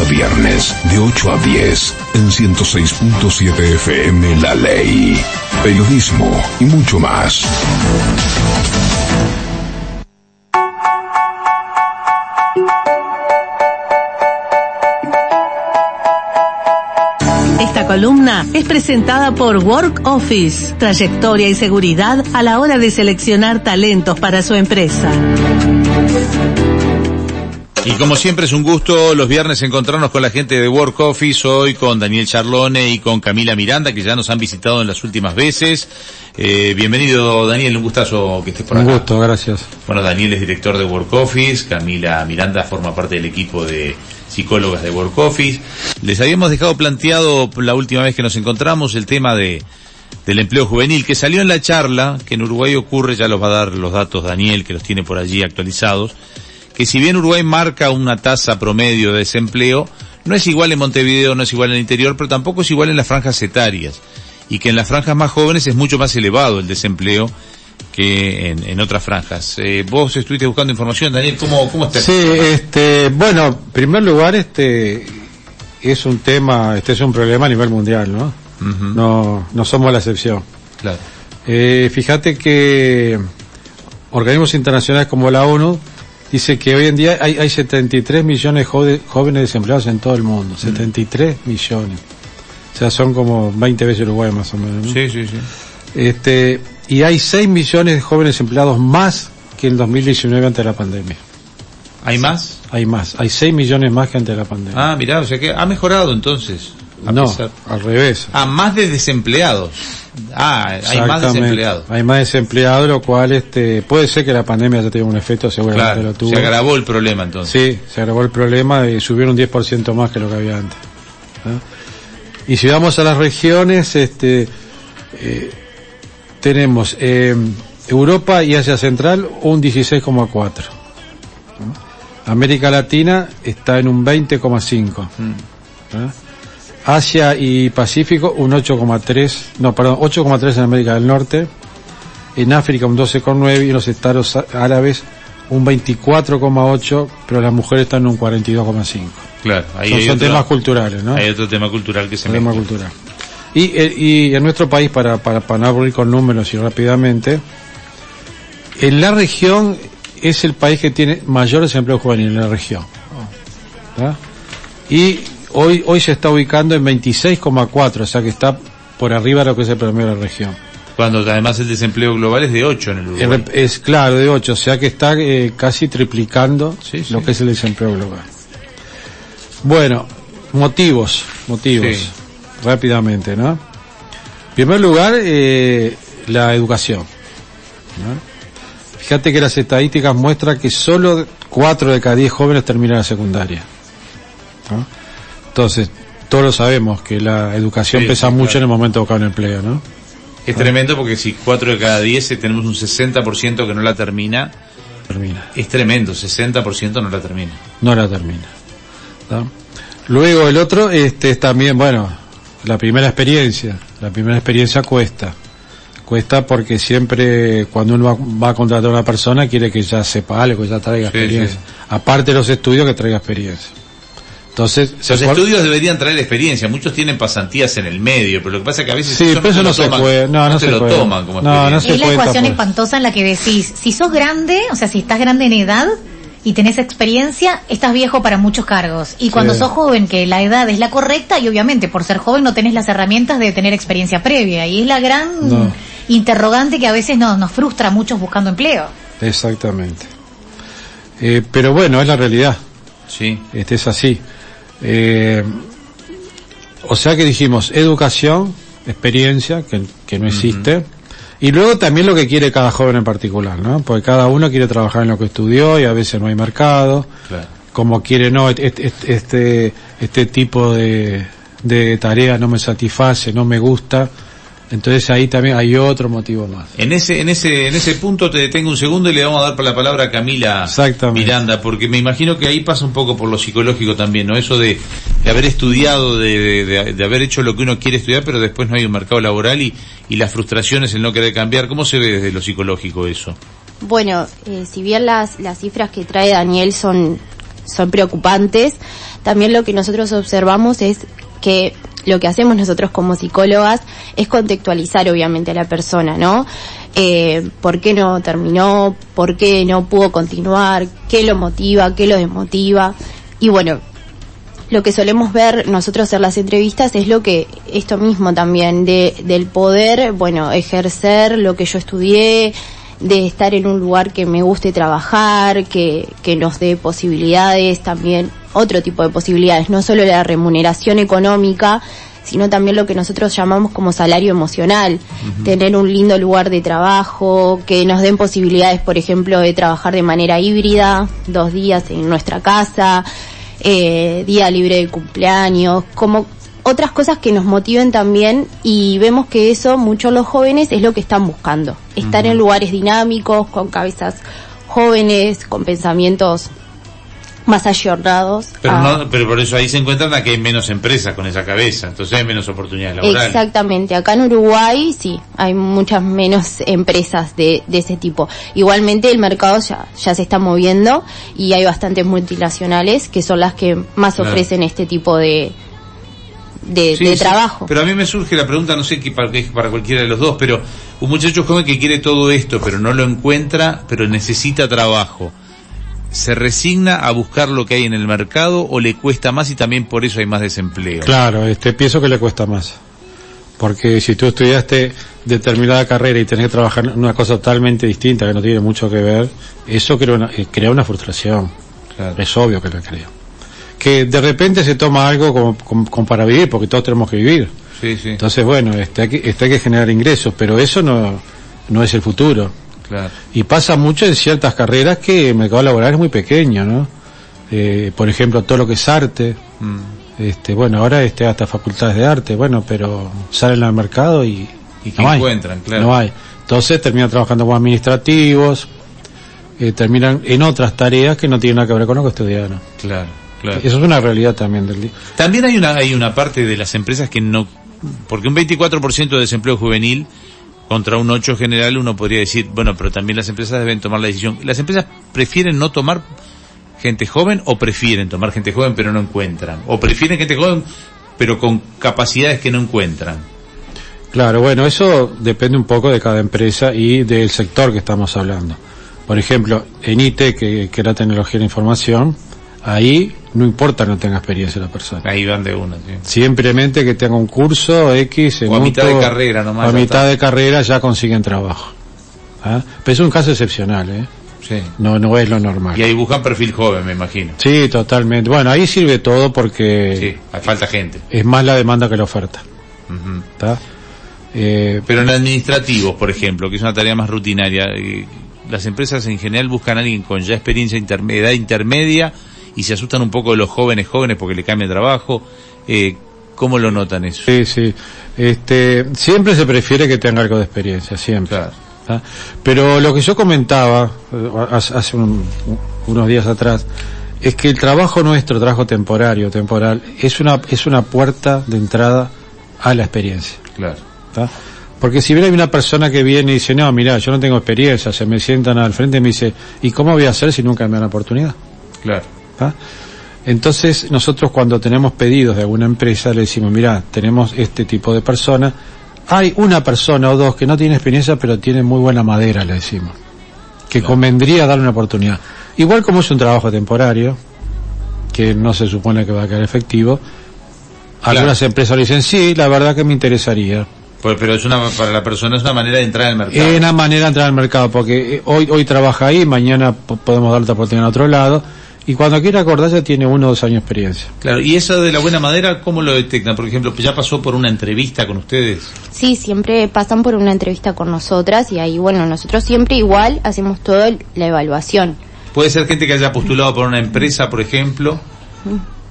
a viernes, de 8 a 10, en 106.7 FM La Ley. Periodismo y mucho más. Esta columna es presentada por Work Office, trayectoria y seguridad a la hora de seleccionar talentos para su empresa. Y como siempre es un gusto los viernes encontrarnos con la gente de Work Office, hoy con Daniel Charlone y con Camila Miranda, que ya nos han visitado en las últimas veces. Eh, bienvenido Daniel, un gustazo que estés por acá. Un gusto, gracias. Bueno, Daniel es director de Work Office, Camila Miranda forma parte del equipo de psicólogas de Work Office. Les habíamos dejado planteado la última vez que nos encontramos el tema de del empleo juvenil que salió en la charla, que en Uruguay ocurre, ya los va a dar los datos Daniel, que los tiene por allí actualizados que si bien Uruguay marca una tasa promedio de desempleo, no es igual en Montevideo, no es igual en el interior, pero tampoco es igual en las franjas etarias. Y que en las franjas más jóvenes es mucho más elevado el desempleo que en, otras franjas. Eh, vos estuviste buscando información, Daniel, ¿cómo, cómo está? Sí, este, bueno, en primer lugar, este, es un tema, este es un problema a nivel mundial, ¿no? No, no somos la excepción. Claro. Eh, fíjate que organismos internacionales como la ONU dice que hoy en día hay, hay 73 millones de jóvenes desempleados en todo el mundo. 73 mm. millones. O sea, son como 20 veces Uruguay más o menos. Sí, sí, sí. Este, y hay 6 millones de jóvenes empleados más que en 2019 antes de la pandemia. ¿Hay más? Hay más. Hay 6 millones más que antes de la pandemia. Ah, mirá, o sea que ha mejorado entonces. No, al revés. Ah, más de desempleados. Ah, hay más desempleados. Hay más desempleados, lo cual este, puede ser que la pandemia ya tenga un efecto, seguramente lo tuvo. Se agravó el problema entonces. Sí, se agravó el problema y subieron un 10% más que lo que había antes. Y si vamos a las regiones, este, eh, tenemos eh, Europa y Asia Central un 16,4. América Latina está en un 20,5. Asia y Pacífico un 8,3, no, perdón, 8,3 en América del Norte, en África un 12,9 y en los Estados Árabes un 24,8, pero las mujeres están en un 42,5. Claro, ahí son, temas culturales, ¿no? Hay otro tema cultural que se me tema cultural. Y, eh, y en nuestro país, para, para, para no aburrir con números y rápidamente, en la región es el país que tiene mayor desempleo juvenil en la región. Y Hoy, hoy se está ubicando en 26,4, o sea que está por arriba de lo que es el promedio de la región. Cuando además el desempleo global es de 8 en el Uruguay. Es, claro, de 8, o sea que está eh, casi triplicando lo que es el desempleo global. Bueno, motivos, motivos, rápidamente, ¿no? En primer lugar, eh, la educación. Fíjate que las estadísticas muestran que solo 4 de cada 10 jóvenes terminan la secundaria. ¿no? Entonces, todos lo sabemos, que la educación pesa mucho en el momento de buscar un empleo, ¿no? Es tremendo porque si 4 de cada 10 eh, tenemos un 60% que no la termina, termina. Es tremendo, 60% no la termina. No la termina. Luego el otro este es también, bueno, la primera experiencia. La primera experiencia cuesta. Cuesta porque siempre cuando uno va, a contratar a una persona quiere que ya sepa algo, que ya traiga experiencia. Aparte de los estudios, que traiga experiencia. Entonces, los estudios deberían traer experiencia. Muchos tienen pasantías en el medio, pero lo que pasa es que a veces sí, eso, no, no, se puede, no, no, se, lo toman como no, no se Es la ecuación espantosa en la que decís, si sos grande, o sea, si estás grande en edad y tenés experiencia, estás viejo para muchos cargos. Y cuando sos joven, que la edad es la correcta, y obviamente por ser joven no tenés las herramientas de tener experiencia previa. Y es la gran interrogante que a veces nos, nos frustra a muchos buscando empleo. Exactamente. Eh, pero bueno, es la realidad. Sí. Este es así. Eh, o sea que dijimos educación, experiencia, que, que no existe, y luego también lo que quiere cada joven en particular, ¿no? Porque cada uno quiere trabajar en lo que estudió y a veces no hay mercado, como quiere, no, este, este, este tipo de, de tarea no me satisface, no me gusta, entonces ahí también hay otro motivo más. En ese, en ese, en ese punto te detengo un segundo y le vamos a dar la palabra a Camila Miranda, porque me imagino que ahí pasa un poco por lo psicológico también, ¿no? Eso de, de haber estudiado, de, de, haber hecho lo que uno quiere estudiar, pero después no hay un mercado laboral y, y las frustraciones, el no querer cambiar. ¿Cómo se ve desde lo psicológico eso? Bueno, eh, si bien las, las cifras que trae Daniel son, son preocupantes, también lo que nosotros observamos es que lo que hacemos nosotros como psicólogas es contextualizar obviamente a la persona, ¿no? Eh, ¿Por qué no terminó? ¿Por qué no pudo continuar? ¿Qué lo motiva? ¿Qué lo desmotiva? Y bueno, lo que solemos ver nosotros en las entrevistas es lo que, esto mismo también, de, del poder, bueno, ejercer lo que yo estudié, de estar en un lugar que me guste trabajar, que, que nos dé posibilidades también, otro tipo de posibilidades, no solo la remuneración económica, sino también lo que nosotros llamamos como salario emocional, tener un lindo lugar de trabajo, que nos den posibilidades, por ejemplo, de trabajar de manera híbrida, dos días en nuestra casa, eh, día libre de cumpleaños, como otras cosas que nos motiven también y vemos que eso muchos los jóvenes es lo que están buscando, estar en lugares dinámicos, con cabezas jóvenes, con pensamientos más ayornados. Pero, no, pero por eso ahí se encuentran a que hay menos empresas con esa cabeza, entonces hay menos oportunidades laborales. Exactamente, acá en Uruguay sí, hay muchas menos empresas de, de ese tipo. Igualmente el mercado ya, ya se está moviendo y hay bastantes multinacionales que son las que más ofrecen este tipo de, de, de trabajo. Pero a mí me surge la pregunta, no sé qué para, para cualquiera de los dos, pero un muchacho joven que quiere todo esto, pero no lo encuentra, pero necesita trabajo se resigna a buscar lo que hay en el mercado o le cuesta más y también por eso hay más desempleo? Claro, este pienso que le cuesta más. Porque si tú estudiaste determinada carrera y tenés que trabajar en una cosa totalmente distinta que no tiene mucho que ver, eso crea una, eh, crea una frustración. Es obvio que lo crea. Que de repente se toma algo como, como, para vivir, porque todos tenemos que vivir. Sí, sí. Entonces, bueno, este, hay que, este hay que generar ingresos, pero eso no, no es el futuro. Y pasa mucho en ciertas carreras que el mercado laboral es muy pequeño, ¿no? Eh, por ejemplo, todo lo que es arte. Mm. Este, bueno, ahora este, hasta facultades de arte, bueno, pero salen al mercado y, no hay. encuentran, claro. No hay. Entonces terminan trabajando como administrativos, eh, terminan en otras tareas que no tienen nada que ver con lo que estudiaron. Claro, claro. Eso es una realidad también del día. También hay una, hay una parte de las empresas que no, porque un 24% de desempleo juvenil contra un 8 general uno podría decir, bueno, pero también las empresas deben tomar la decisión. ¿Las empresas prefieren no tomar gente joven o prefieren tomar gente joven pero no encuentran? ¿O prefieren gente joven pero con capacidades que no encuentran? Claro, bueno, eso depende un poco de cada empresa y del sector que estamos hablando. Por ejemplo, en IT, que, que era tecnología de la información, ahí no importa no tenga experiencia la persona. Ahí van de una, sí. Simplemente que tenga un curso X en o a mitad de carrera nomás. A mitad de carrera ya consiguen trabajo. ¿Ah? Pero es un caso excepcional, ¿eh? Sí. No, no es lo normal. Y ahí buscan perfil joven, me imagino. Sí, totalmente. Bueno, ahí sirve todo porque... Sí, hay falta gente. Es más la demanda que la oferta. eh, Pero en administrativos, por ejemplo, que es una tarea más rutinaria, eh, las empresas en general buscan a alguien con ya experiencia edad intermedia y se asustan un poco de los jóvenes jóvenes porque le cambia trabajo. Eh, ¿Cómo lo notan eso? Sí, sí. Este, siempre se prefiere que tenga algo de experiencia, siempre. ¿Ah? Pero lo que yo comentaba eh, hace unos días atrás es que el trabajo nuestro, trabajo temporario, temporal, es una, es una puerta de entrada a la experiencia. Claro. Porque si bien hay una persona que viene y dice, no, mira, yo no tengo experiencia, se me sientan al frente y me dice, ¿y cómo voy a hacer si nunca me dan oportunidad? Claro. Entonces nosotros cuando tenemos pedidos de alguna empresa le decimos, mira, tenemos este tipo de persona, hay una persona o dos que no tiene experiencia pero tiene muy buena madera, le decimos, que convendría darle una oportunidad. Igual como es un trabajo temporario, que no se supone que va a quedar efectivo, algunas empresas le dicen, sí, la verdad que me interesaría. Pues, pero es una, para la persona es una manera de entrar al mercado. Es una manera de entrar al mercado, porque eh, hoy, hoy trabaja ahí, mañana podemos darle otra oportunidad en otro lado y cuando quiere acordarse tiene uno o dos años de experiencia. Claro, y eso de la buena madera, ¿cómo lo detectan? Por ejemplo, ¿ya pasó por una entrevista con ustedes? Sí, siempre pasan por una entrevista con nosotras y ahí, bueno, nosotros siempre igual hacemos toda la evaluación. Puede ser gente que haya postulado por una empresa, por ejemplo,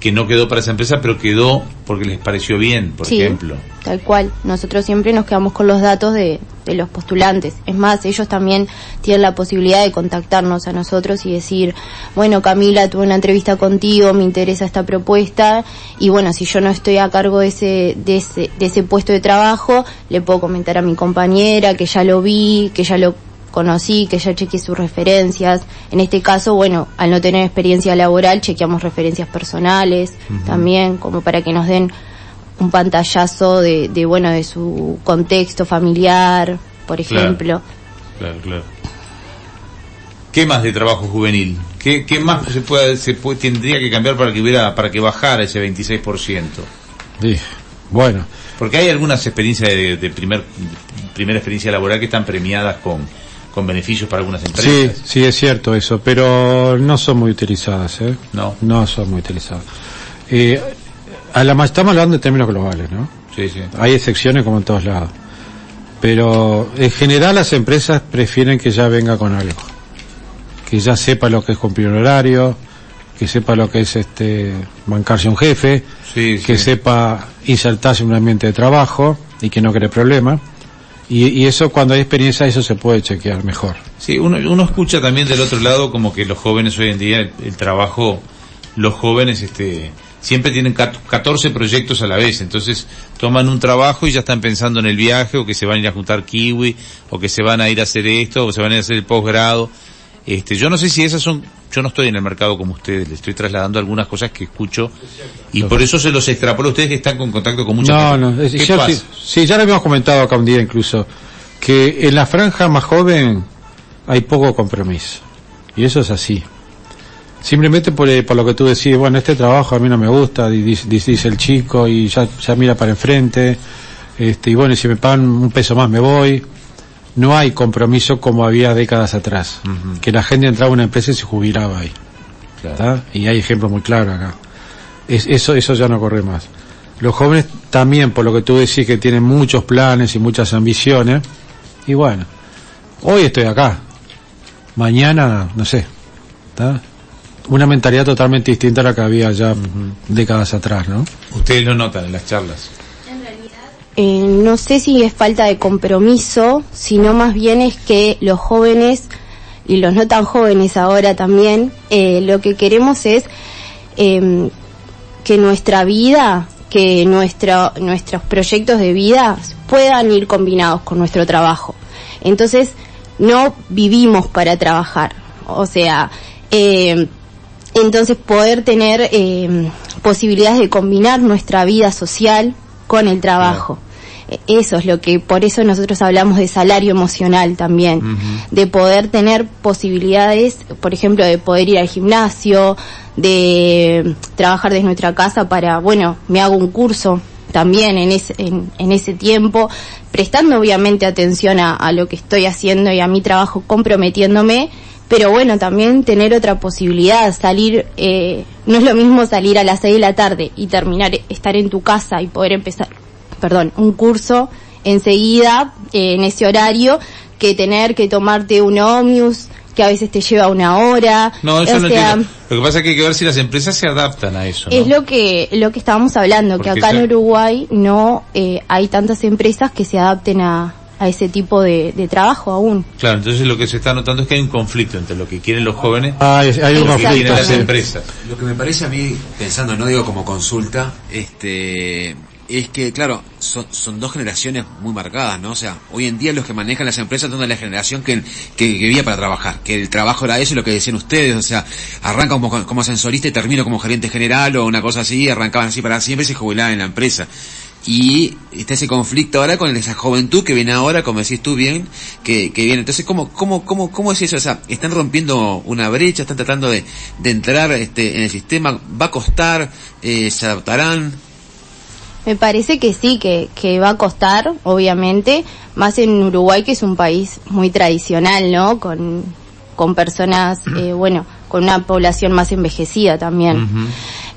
que no quedó para esa empresa, pero quedó porque les pareció bien, por ejemplo. Tal cual. Nosotros siempre nos quedamos con los datos de, de los postulantes. Es más, ellos también tienen la posibilidad de contactarnos a nosotros y decir, bueno, Camila, tuve una entrevista contigo, me interesa esta propuesta y bueno, si yo no estoy a cargo de ese, de ese, de ese puesto de trabajo, le puedo comentar a mi compañera que ya lo vi, que ya lo conocí, que ya chequeé sus referencias. En este caso, bueno, al no tener experiencia laboral, chequeamos referencias personales también, como para que nos den un pantallazo de, de, bueno, de su contexto familiar, por ejemplo. Claro, claro. ¿Qué más de trabajo juvenil? ¿Qué, qué más se puede, se puede, tendría que cambiar para que hubiera, para que bajara ese 26%? Sí, bueno. Porque hay algunas experiencias de, de primer, primera experiencia laboral que están premiadas con, con beneficios para algunas empresas. Sí, sí, es cierto eso, pero no son muy utilizadas, ¿eh? No. No son muy utilizadas. Eh, a la, estamos hablando en términos globales, ¿no? Sí, sí. Hay excepciones como en todos lados. Pero en general las empresas prefieren que ya venga con algo. Que ya sepa lo que es cumplir un horario, que sepa lo que es este bancarse un jefe, Sí, que sí. sepa insertarse en un ambiente de trabajo y que no cree problema. Y, y eso cuando hay experiencia eso se puede chequear mejor. Sí, uno, uno escucha también del otro lado como que los jóvenes hoy en día, el, trabajo, los jóvenes este siempre tienen cat- 14 proyectos a la vez, entonces toman un trabajo y ya están pensando en el viaje o que se van a ir a juntar kiwi o que se van a ir a hacer esto o se van a ir a hacer el posgrado. Este, yo no sé si esas son, yo no estoy en el mercado como ustedes, le estoy trasladando algunas cosas que escucho y por eso se los extrapolo a ustedes que están con contacto con mucha No, gente. no, es, ¿Qué ya- pasa? sí, sí, ya lo habíamos comentado acá un día incluso, que en la franja más joven hay poco compromiso. Y eso es así. Simplemente por, eh, por lo que tú decís, bueno, este trabajo a mí no me gusta, di- dice, dice el chico y ya, ya mira para enfrente, este, y bueno, si me pagan un peso más me voy. No hay compromiso como había décadas atrás, que la gente entraba a una empresa y se jubilaba ahí. ¿tá? Y hay ejemplos muy claros acá. Es, eso, eso ya no corre más. Los jóvenes también, por lo que tú decís, que tienen muchos planes y muchas ambiciones. Y bueno, hoy estoy acá. Mañana, no sé. ¿tá? Una mentalidad totalmente distinta a la que había ya décadas atrás, ¿no? Ustedes lo notan en las charlas. No sé si es falta de compromiso, sino más bien es que los jóvenes y los no tan jóvenes ahora también, eh, lo que queremos es eh, que nuestra vida, que nuestro, nuestros proyectos de vida puedan ir combinados con nuestro trabajo. Entonces, no vivimos para trabajar. O sea, eh, entonces poder tener eh, posibilidades de combinar nuestra vida social con el trabajo. Eso es lo que, por eso nosotros hablamos de salario emocional también, de poder tener posibilidades, por ejemplo, de poder ir al gimnasio, de trabajar desde nuestra casa para, bueno, me hago un curso también en ese, en, en ese tiempo, prestando obviamente atención a, a lo que estoy haciendo y a mi trabajo, comprometiéndome, pero bueno, también tener otra posibilidad, salir, eh, no es lo mismo salir a las seis de la tarde y terminar, estar en tu casa y poder empezar, perdón, un curso enseguida, eh, en ese horario, que tener que tomarte un ómnibus, que a veces te lleva una hora. No, eso o no sea, entiendo. Lo que pasa es que hay que ver si las empresas se adaptan a eso. ¿no? es lo que lo que estábamos hablando, Porque que acá en Uruguay no eh, hay tantas empresas que se adapten a, a ese tipo de, de trabajo aún. Claro, entonces lo que se está notando es que hay un conflicto entre lo que quieren los jóvenes Hay, hay un y lo que quieren las empresas. Lo que me parece a mí, pensando, no digo como consulta, este, es que, claro, son, son dos generaciones muy marcadas, ¿no? O sea, hoy en día los que manejan las empresas son de la generación que, que, vivía para trabajar, que el trabajo era eso lo que decían ustedes, o sea, arranca como, como ascensorista y termina como gerente general o una cosa así, arrancaban así para siempre y se jubilaban en la empresa. Y está ese conflicto ahora con esa juventud que viene ahora, como decís tú bien, que, que viene. Entonces, ¿cómo, cómo, cómo, cómo es eso? O sea, están rompiendo una brecha, están tratando de, de entrar este, en el sistema, va a costar, eh, se adaptarán. Me parece que sí, que, que va a costar, obviamente, más en Uruguay, que es un país muy tradicional, ¿no? Con, con personas, eh, bueno, con una población más envejecida también.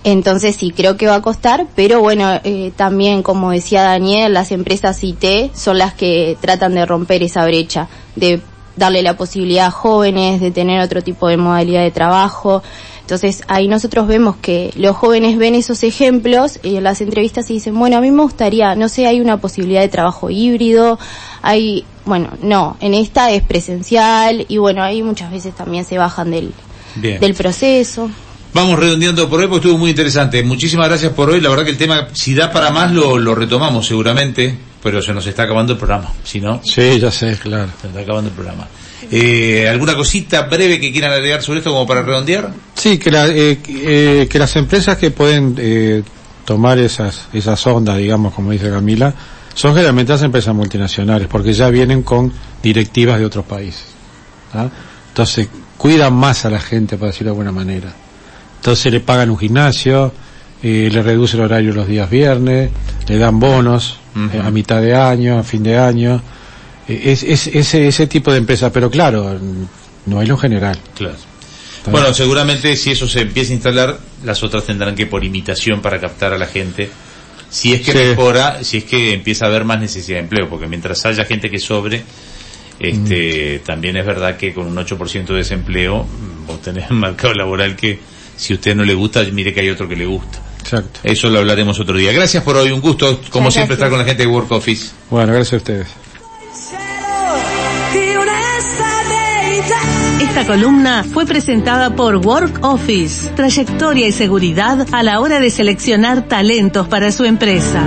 Entonces sí, creo que va a costar, pero bueno, eh, también, como decía Daniel, las empresas IT son las que tratan de romper esa brecha, de darle la posibilidad a jóvenes de tener otro tipo de modalidad de trabajo. Entonces ahí nosotros vemos que los jóvenes ven esos ejemplos y en las entrevistas y dicen, bueno, a mí me gustaría, no sé, hay una posibilidad de trabajo híbrido, hay, bueno, no, en esta es presencial y bueno, ahí muchas veces también se bajan del, Bien. del proceso. Vamos redondeando por hoy porque estuvo muy interesante. Muchísimas gracias por hoy. La verdad que el tema, si da para más, lo, lo retomamos seguramente. Pero se nos está acabando el programa, si no, Sí, ya sé, claro. se nos está acabando el programa. Eh, ¿Alguna cosita breve que quieran agregar sobre esto como para redondear? Sí, que, la- eh, eh, que las empresas que pueden eh, tomar esas, esas ondas, digamos, como dice Camila, son generalmente las empresas multinacionales, porque ya vienen con directivas de otros países. ¿ah? Entonces, cuidan más a la gente, para decirlo de alguna manera. Entonces le pagan un gimnasio, eh, le reducen el horario los días viernes, le dan bonos Eh, a mitad de año, a fin de año. Eh, es, es- ese, ese tipo de empresa, pero claro, no hay lo general. Claro. Bueno, seguramente si eso se empieza a instalar, las otras tendrán que por imitación para captar a la gente. Si es que Sí. mejora, si es que empieza a haber más necesidad de empleo, porque mientras haya gente que sobre, este, Mm. también es verdad que con un 8% de desempleo, vos tenés un mercado laboral que si a usted no le gusta, mire que hay otro que le gusta. Exacto. Eso lo hablaremos otro día. Gracias por hoy, un gusto, como siempre, estar con la gente de Work Office. Bueno, gracias a ustedes. Esta columna fue presentada por Work Office, trayectoria y seguridad a la hora de seleccionar talentos para su empresa.